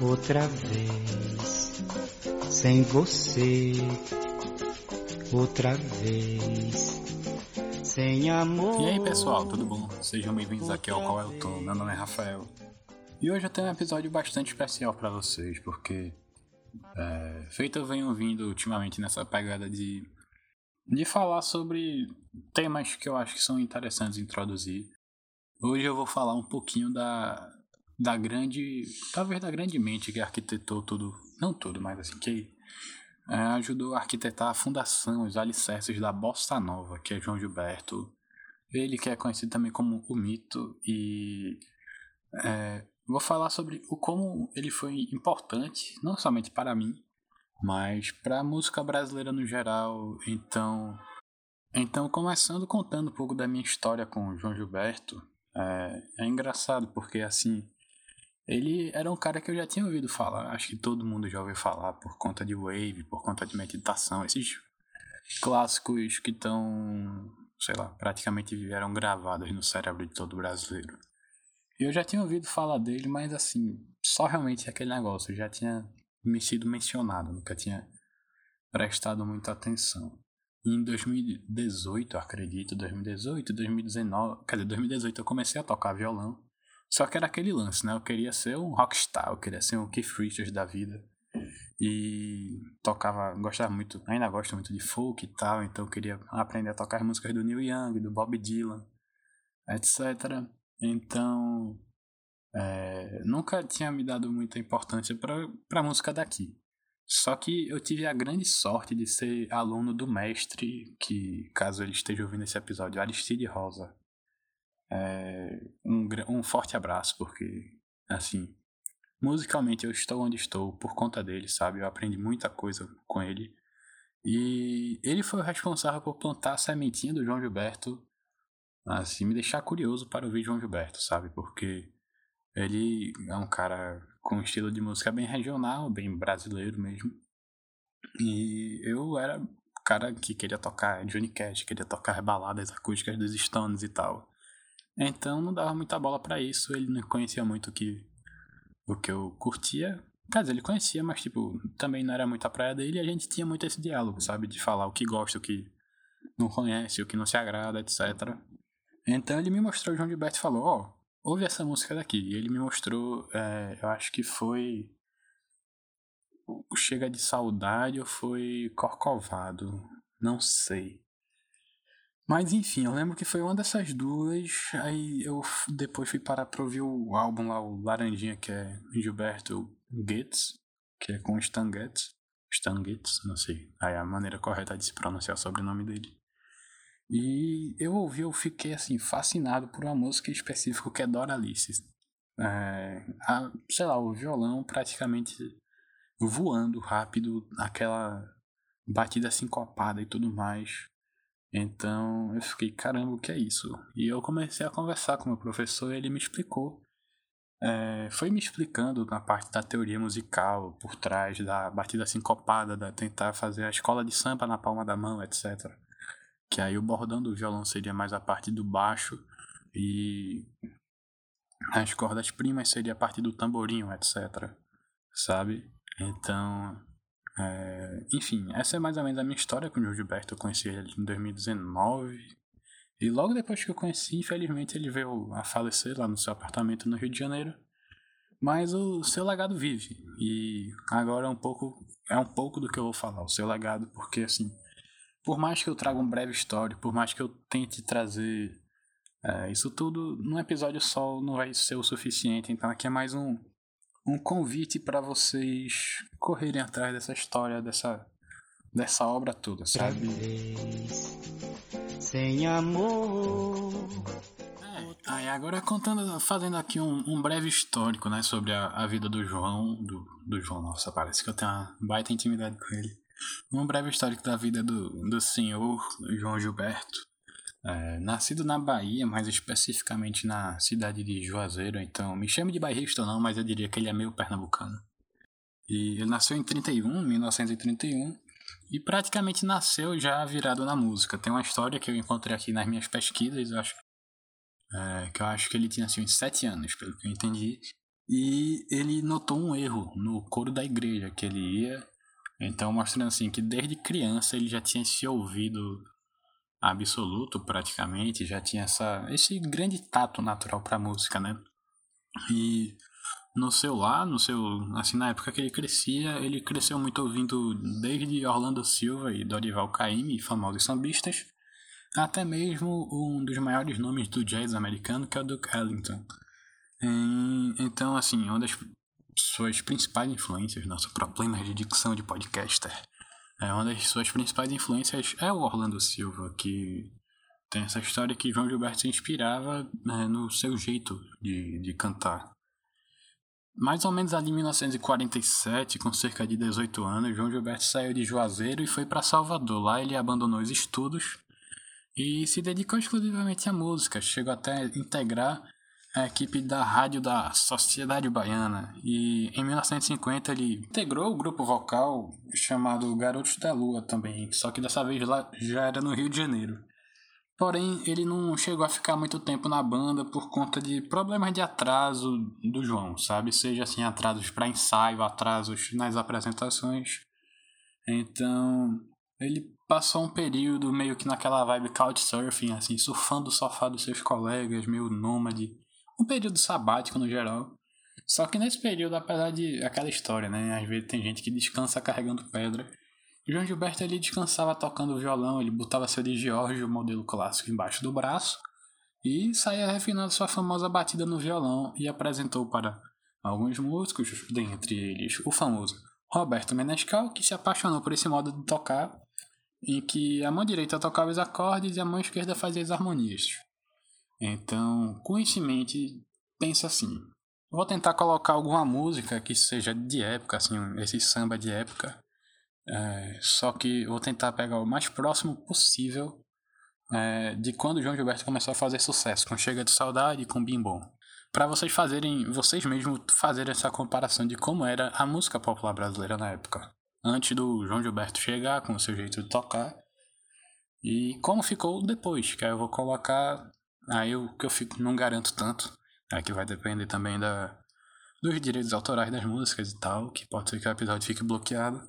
Outra vez, sem você, outra vez, sem amor. E aí pessoal, tudo bom? Sejam bem-vindos aqui ao Qual é o Tom. Meu nome é Rafael. E hoje eu tenho um episódio bastante especial para vocês, porque é, feito eu venho vindo ultimamente nessa pegada de, de falar sobre temas que eu acho que são interessantes introduzir. Hoje eu vou falar um pouquinho da, da grande, talvez da grande mente que arquitetou tudo, não tudo, mas assim, que é, ajudou a arquitetar a fundação, os alicerces da Bossa Nova, que é João Gilberto. Ele que é conhecido também como o Mito e é, vou falar sobre o como ele foi importante, não somente para mim, mas para a música brasileira no geral. Então, então começando contando um pouco da minha história com o João Gilberto, é, é engraçado porque assim ele era um cara que eu já tinha ouvido falar, acho que todo mundo já ouviu falar por conta de wave, por conta de meditação, esses clássicos que estão, sei lá, praticamente vieram gravados no cérebro de todo brasileiro. Eu já tinha ouvido falar dele, mas assim, só realmente aquele negócio, já tinha me sido mencionado, nunca tinha prestado muita atenção. E em 2018, acredito, 2018, 2019, quer dizer, 2018 eu comecei a tocar violão. Só que era aquele lance, né? Eu queria ser um rockstar, eu queria ser um Keith Richards da vida. E tocava, gostava muito, ainda gosto muito de folk e tal, então eu queria aprender a tocar as músicas do Neil Young, do Bob Dylan, etc. Então, é, nunca tinha me dado muita importância para a música daqui. Só que eu tive a grande sorte de ser aluno do mestre, que, caso ele esteja ouvindo esse episódio, Aristide Rosa. É, um, um forte abraço, porque, assim, musicalmente eu estou onde estou por conta dele, sabe? Eu aprendi muita coisa com ele. E ele foi o responsável por plantar a sementinha do João Gilberto, assim, me deixar curioso para ouvir João Gilberto, sabe? Porque ele é um cara com um estilo de música bem regional, bem brasileiro mesmo. E eu era cara que queria tocar Johnny Cash, queria tocar baladas acústicas dos Stones e tal. Então não dava muita bola para isso, ele não conhecia muito o que, o que eu curtia. Quer dizer, ele conhecia, mas tipo, também não era muito a praia dele e a gente tinha muito esse diálogo, sabe? De falar o que gosta, o que não conhece, o que não se agrada, etc. Então ele me mostrou o João Gilberto e falou, ó, oh, ouve essa música daqui. E ele me mostrou, é, eu acho que foi Chega de Saudade ou foi Corcovado, não sei. Mas enfim, eu lembro que foi uma dessas duas. Aí eu depois fui parar pra ouvir o álbum lá, o Laranjinha, que é Gilberto Goetz, que é com Stan Getz. Stan Getz, não sei. Aí a maneira correta de se pronunciar o sobrenome dele. E eu ouvi, eu fiquei assim, fascinado por uma música específica que é Doralice. É, a, sei lá, o violão praticamente voando rápido, aquela batida sincopada e tudo mais. Então eu fiquei, caramba, o que é isso? E eu comecei a conversar com o meu professor e ele me explicou. É, foi me explicando na parte da teoria musical, por trás da batida sincopada, da tentar fazer a escola de samba na palma da mão, etc. Que aí o bordão do violão seria mais a parte do baixo e as cordas primas seria a parte do tamborinho, etc. Sabe? Então é, enfim, essa é mais ou menos a minha história com o Gilberto. Eu conheci ele em 2019. E logo depois que eu conheci, infelizmente, ele veio a falecer lá no seu apartamento no Rio de Janeiro. Mas o seu legado vive. E agora é um pouco é um pouco do que eu vou falar, o seu legado, porque assim, por mais que eu traga um breve histórico, por mais que eu tente trazer é, isso tudo num episódio só não vai ser o suficiente. Então aqui é mais um um convite para vocês correrem atrás dessa história, dessa, dessa obra toda, sabe? Sem amor. É, aí agora contando, fazendo aqui um, um breve histórico, né, sobre a, a, vida do João, do, do João, nossa, parece que eu tenho uma baita intimidade com ele. Um breve histórico da vida do, do senhor João Gilberto. É, nascido na Bahia, mais especificamente na cidade de Juazeiro, então me chame de bairrista ou não, mas eu diria que ele é meio pernambucano. E ele nasceu em 31, 1931, e praticamente nasceu já virado na música. Tem uma história que eu encontrei aqui nas minhas pesquisas, eu acho é, que eu acho que ele tinha assim, uns 7 anos, pelo que eu entendi. E ele notou um erro no coro da igreja que ele ia. Então, mostrando assim que desde criança ele já tinha esse ouvido absoluto, praticamente, já tinha essa, esse grande tato natural para música, né? E no seu lar, no seu, assim, na época que ele crescia, ele cresceu muito ouvindo desde Orlando Silva e Dorival Caymmi, famosos sambistas, até mesmo um dos maiores nomes do jazz americano, que é o Duke Ellington. Então, assim, uma das suas principais influências, nosso problema de dicção de podcaster, é uma das suas principais influências é o Orlando Silva, que tem essa história que João Gilberto se inspirava né, no seu jeito de, de cantar. Mais ou menos ali em 1947, com cerca de 18 anos, João Gilberto saiu de Juazeiro e foi para Salvador. Lá ele abandonou os estudos e se dedicou exclusivamente à música. Chegou até a integrar a equipe da rádio da Sociedade Baiana. E em 1950 ele integrou o grupo vocal chamado Garotos da Lua também, só que dessa vez lá já era no Rio de Janeiro. Porém, ele não chegou a ficar muito tempo na banda por conta de problemas de atraso do João, sabe? Seja assim, atrasos para ensaio, atrasos nas apresentações. Então, ele passou um período meio que naquela vibe couchsurfing, assim, surfando o sofá dos seus colegas, meio nômade. Um período sabático no geral. Só que nesse período, apesar de aquela história, né? Às vezes tem gente que descansa carregando pedra. João Gilberto ele descansava tocando violão, ele botava seu de Giorgio, modelo clássico, embaixo do braço e saía refinando sua famosa batida no violão e apresentou para alguns músicos, dentre eles o famoso Roberto Menescal, que se apaixonou por esse modo de tocar, em que a mão direita tocava os acordes e a mão esquerda fazia as harmonias. Então, com isso em mente, pensa assim: vou tentar colocar alguma música que seja de época, assim, esse samba de época, é, só que vou tentar pegar o mais próximo possível é, de quando o João Gilberto começou a fazer sucesso, com Chega de Saudade e com Bim Bom. Para vocês fazerem, vocês mesmos fazerem essa comparação de como era a música popular brasileira na época. Antes do João Gilberto chegar com o seu jeito de tocar. E como ficou depois, que aí eu vou colocar. Aí o que eu fico não garanto tanto. É que vai depender também da, dos direitos autorais das músicas e tal, que pode ser que o episódio fique bloqueado.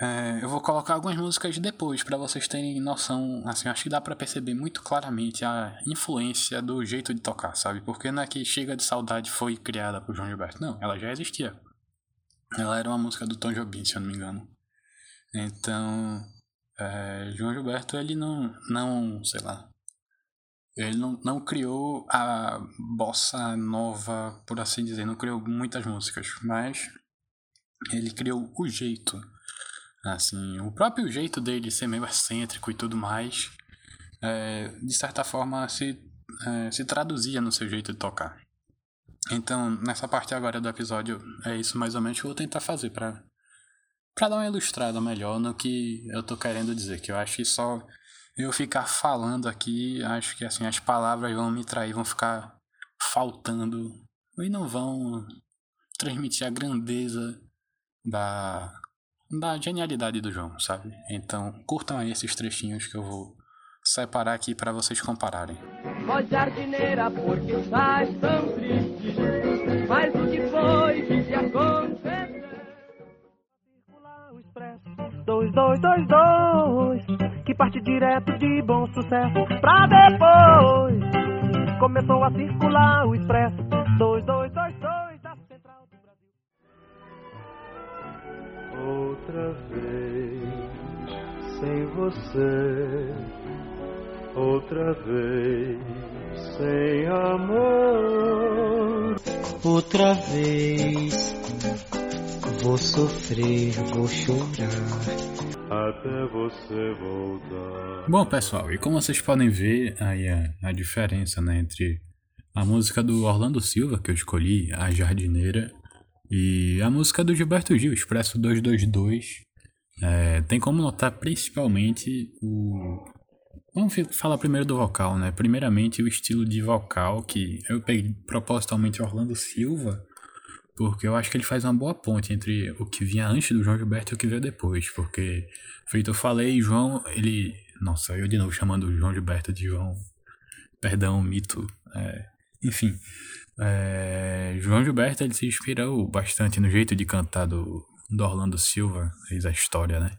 É, eu vou colocar algumas músicas depois para vocês terem noção. Assim, acho que dá para perceber muito claramente a influência do jeito de tocar, sabe? Porque não é que Chega de Saudade foi criada por João Gilberto, não, ela já existia. Ela era uma música do Tom Jobim, se eu não me engano. Então, é, João Gilberto ele não, não, sei lá, ele não, não criou a bossa nova, por assim dizer, não criou muitas músicas, mas ele criou o jeito Assim, o próprio jeito dele ser meio excêntrico e tudo mais, é, de certa forma se, é, se traduzia no seu jeito de tocar. Então, nessa parte agora do episódio, é isso mais ou menos que eu vou tentar fazer para para dar uma ilustrada melhor no que eu tô querendo dizer, que eu acho que só eu ficar falando aqui, acho que assim as palavras vão me trair, vão ficar faltando e não vão transmitir a grandeza da da genialidade do João, sabe? Então, curtam aí esses trechinhos que eu vou separar aqui para vocês compararem. Ó jardineira, por que estás tão triste? Mas o que foi que te aconteceu? 2222 Que parte direto de bom sucesso Pra depois. Começou a circular o expresso. 2222 da Central do Brasil. Outra vez sem você. Outra vez sem amor. Outra vez Vou sofrer, vou chorar. Até você voltar. Bom, pessoal, e como vocês podem ver aí a, a diferença né, entre a música do Orlando Silva, que eu escolhi, A Jardineira, e a música do Gilberto Gil, Expresso 222. É, tem como notar principalmente o. Vamos falar primeiro do vocal, né? Primeiramente o estilo de vocal, que eu peguei propositalmente Orlando Silva porque eu acho que ele faz uma boa ponte entre o que vinha antes do João Gilberto e o que veio depois, porque, feito eu falei, João, ele. Nossa, eu de novo chamando o João Gilberto de João. perdão, mito, é, enfim. É, João Gilberto ele se inspirou bastante no jeito de cantar do, do Orlando Silva, fez a história, né?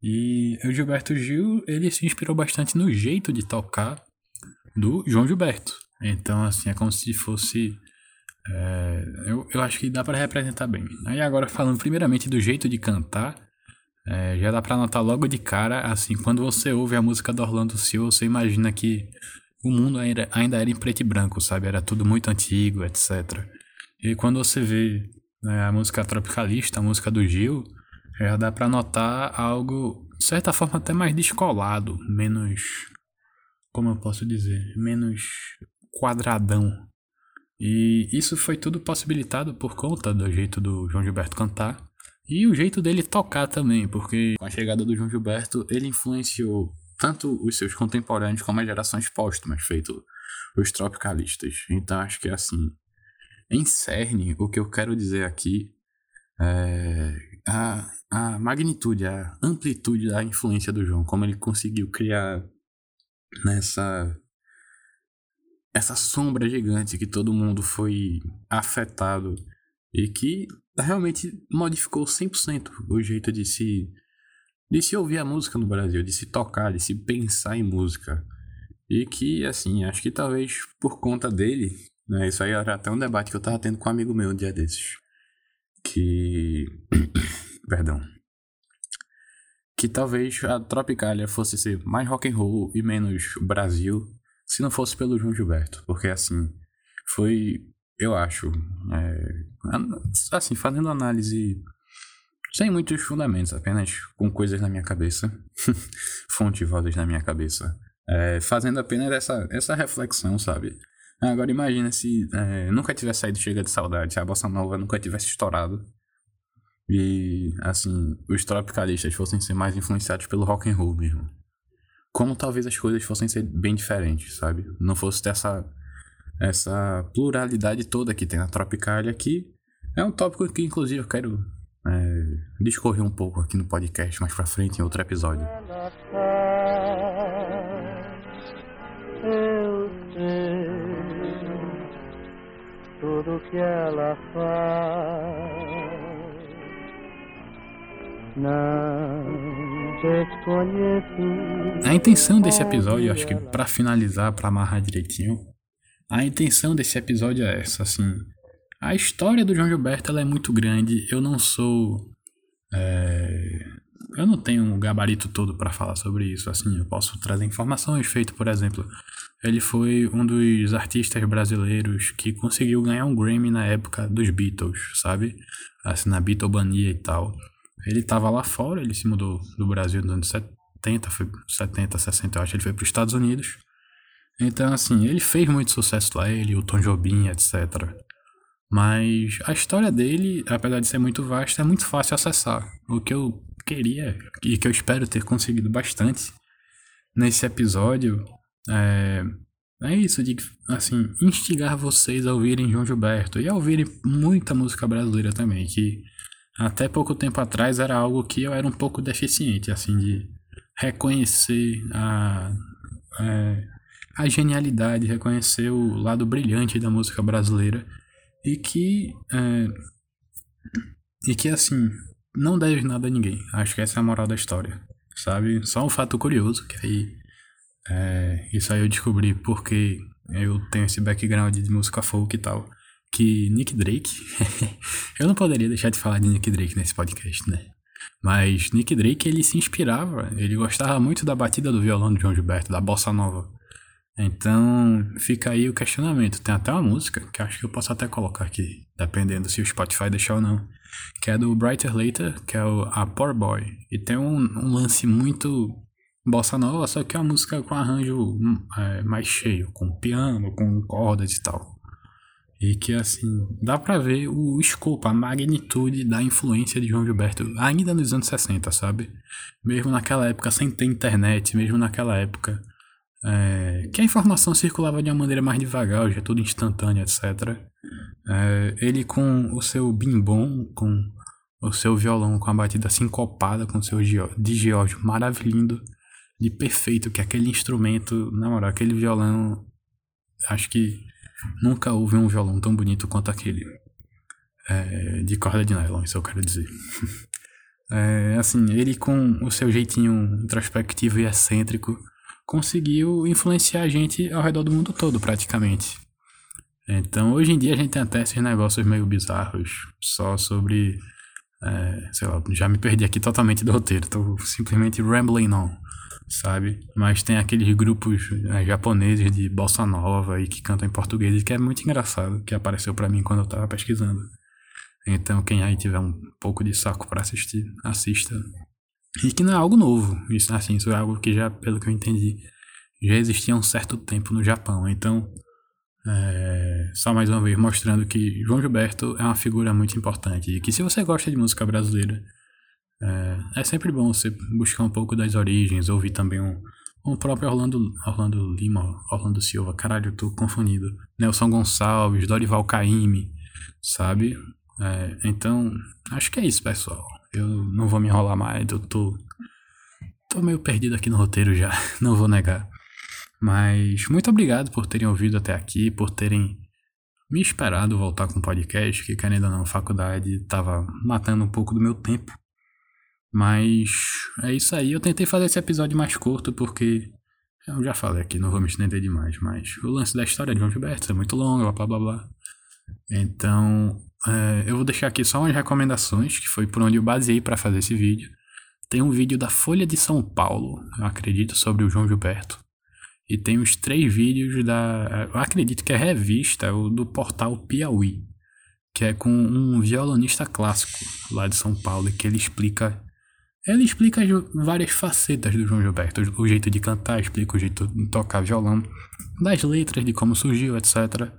E o Gilberto Gil, ele se inspirou bastante no jeito de tocar do João Gilberto. Então, assim, é como se fosse. É, eu, eu acho que dá para representar bem. Aí, agora, falando primeiramente do jeito de cantar, é, já dá pra notar logo de cara, assim, quando você ouve a música do Orlando Silva, você imagina que o mundo ainda, ainda era em preto e branco, sabe? Era tudo muito antigo, etc. E quando você vê né, a música tropicalista, a música do Gil, já dá pra notar algo, de certa forma, até mais descolado, menos. Como eu posso dizer? Menos quadradão. E isso foi tudo possibilitado por conta do jeito do João Gilberto cantar e o jeito dele tocar também, porque com a chegada do João Gilberto, ele influenciou tanto os seus contemporâneos como as gerações póstumas, feito os tropicalistas. Então acho que é assim, em cerne, o que eu quero dizer aqui é a, a magnitude, a amplitude da influência do João, como ele conseguiu criar nessa essa sombra gigante que todo mundo foi afetado e que realmente modificou 100% o jeito de se de se ouvir a música no Brasil, de se tocar, de se pensar em música. E que, assim, acho que talvez por conta dele, né, isso aí era até um debate que eu tava tendo com um amigo meu um dia desses, que... Perdão. Que talvez a Tropicália fosse ser mais rock and roll e menos Brasil, se não fosse pelo João Gilberto, porque, assim, foi eu acho. É, assim, fazendo análise sem muitos fundamentos, apenas com coisas na minha cabeça, fontes vozes na minha cabeça, é, fazendo apenas essa, essa reflexão, sabe? Agora imagina se é, nunca tivesse saído Chega de Saudade, se a Bossa Nova nunca tivesse estourado e, assim, os tropicalistas fossem ser mais influenciados pelo rock and roll mesmo. Como talvez as coisas fossem ser bem diferentes, sabe? Não fosse ter essa essa pluralidade toda que tem na Tropicália, que é um tópico que, inclusive, eu quero é, discorrer um pouco aqui no podcast mais pra frente, em outro episódio. Eu sei tudo que ela faz. Não. A intenção desse episódio, acho que para finalizar, para amarrar direitinho, a intenção desse episódio é essa, assim. A história do João Gilberto ela é muito grande. Eu não sou. É, eu não tenho um gabarito todo para falar sobre isso. Assim, eu posso trazer informações. Feito, por exemplo, ele foi um dos artistas brasileiros que conseguiu ganhar um Grammy na época dos Beatles, sabe? Assim, na Beatlemania e tal. Ele tava lá fora, ele se mudou do Brasil nos anos 70, foi 70, 60, eu acho. Ele foi para os Estados Unidos. Então, assim, ele fez muito sucesso lá, ele, o Tom Jobim, etc. Mas a história dele, apesar de ser muito vasta, é muito fácil acessar. O que eu queria e que eu espero ter conseguido bastante nesse episódio é, é isso, de assim, instigar vocês a ouvirem João Gilberto e a ouvirem muita música brasileira também, que até pouco tempo atrás era algo que eu era um pouco deficiente, assim, de reconhecer a, é, a genialidade, reconhecer o lado brilhante da música brasileira e que é, e que assim não deve nada a ninguém. Acho que essa é a moral da história, sabe? Só um fato curioso que aí é, isso aí eu descobri porque eu tenho esse background de música folk e tal. Que Nick Drake, eu não poderia deixar de falar de Nick Drake nesse podcast, né? Mas Nick Drake ele se inspirava, ele gostava muito da batida do violão de João Gilberto, da bossa nova. Então, fica aí o questionamento. Tem até uma música que acho que eu posso até colocar aqui, dependendo se o Spotify deixar ou não, que é do Brighter Later, que é o A Poor Boy. E tem um, um lance muito bossa nova, só que é uma música com arranjo é, mais cheio, com piano, com cordas e tal. E que assim, dá pra ver o escopo, a magnitude da influência de João Gilberto ainda nos anos 60, sabe? Mesmo naquela época sem ter internet, mesmo naquela época é, que a informação circulava de uma maneira mais devagar, hoje é tudo instantâneo, etc. É, ele com o seu bimbom, com o seu violão com a batida sincopada, com o seu de Giorgio maravilhoso, de perfeito, que aquele instrumento, na moral, aquele violão acho que nunca houve um violão tão bonito quanto aquele. É, de corda de nylon, isso eu quero dizer. É, assim, ele com o seu jeitinho introspectivo e excêntrico conseguiu influenciar a gente ao redor do mundo todo, praticamente. Então, hoje em dia a gente tem até esses negócios meio bizarros, só sobre. É, sei lá, já me perdi aqui totalmente do roteiro, tô simplesmente rambling on, sabe? Mas tem aqueles grupos é, japoneses de bossa nova aí que cantam em português, que é muito engraçado, que apareceu para mim quando eu tava pesquisando. Então, quem aí tiver um pouco de saco para assistir, assista. E que não é algo novo, isso, assim, isso é algo que já, pelo que eu entendi, já existia há um certo tempo no Japão. Então, é, só mais uma vez mostrando que João Gilberto é uma figura muito importante e que se você gosta de música brasileira, é, é sempre bom você buscar um pouco das origens, ouvir também um, um próprio Orlando, Orlando Lima, Orlando Silva, caralho, eu tô confundido, Nelson Gonçalves, Dorival Caymmi, sabe? É, então, acho que é isso, pessoal. Eu não vou me enrolar mais, eu tô, tô meio perdido aqui no roteiro já, não vou negar. Mas muito obrigado por terem ouvido até aqui, por terem me esperado voltar com o podcast, que ou não, faculdade tava matando um pouco do meu tempo. Mas é isso aí, eu tentei fazer esse episódio mais curto porque eu já falei aqui, não vou me estender demais, mas o lance da história de João Gilberto é muito longo, blá blá blá. Então, é, eu vou deixar aqui só umas recomendações, que foi por onde eu baseei para fazer esse vídeo. Tem um vídeo da Folha de São Paulo, eu acredito, sobre o João Gilberto. E tem os três vídeos da. Acredito que é revista, o do portal Piauí, que é com um violonista clássico lá de São Paulo, que ele explica. Ele explica várias facetas do João Gilberto, o jeito de cantar, explica o jeito de tocar violão, das letras, de como surgiu, etc.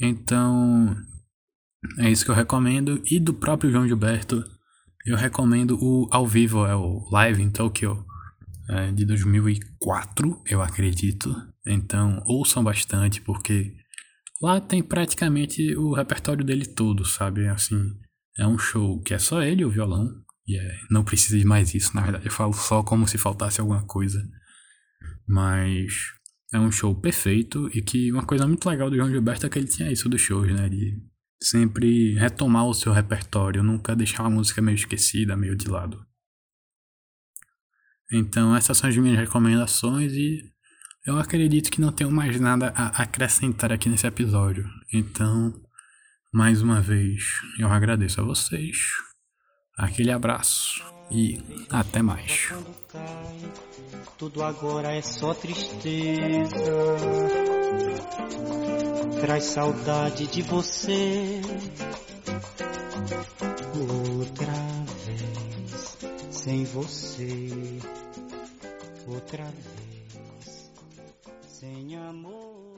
Então, é isso que eu recomendo. E do próprio João Gilberto, eu recomendo o ao vivo, é o Live em Tokyo é, de 2004, eu acredito. Então, ouçam bastante, porque lá tem praticamente o repertório dele todo, sabe? Assim, é um show que é só ele o violão, e é, não precisa de mais isso, na verdade. Eu falo só como se faltasse alguma coisa. Mas é um show perfeito e que uma coisa muito legal do João Gilberto é que ele tinha isso dos shows, né? De sempre retomar o seu repertório, nunca deixar a música meio esquecida, meio de lado. Então, essas são as minhas recomendações e eu acredito que não tenho mais nada a acrescentar aqui nesse episódio. Então, mais uma vez, eu agradeço a vocês. Aquele abraço e até mais. Tudo agora é só tristeza. Traz saudade de você. Sem você outra vez, sem amor.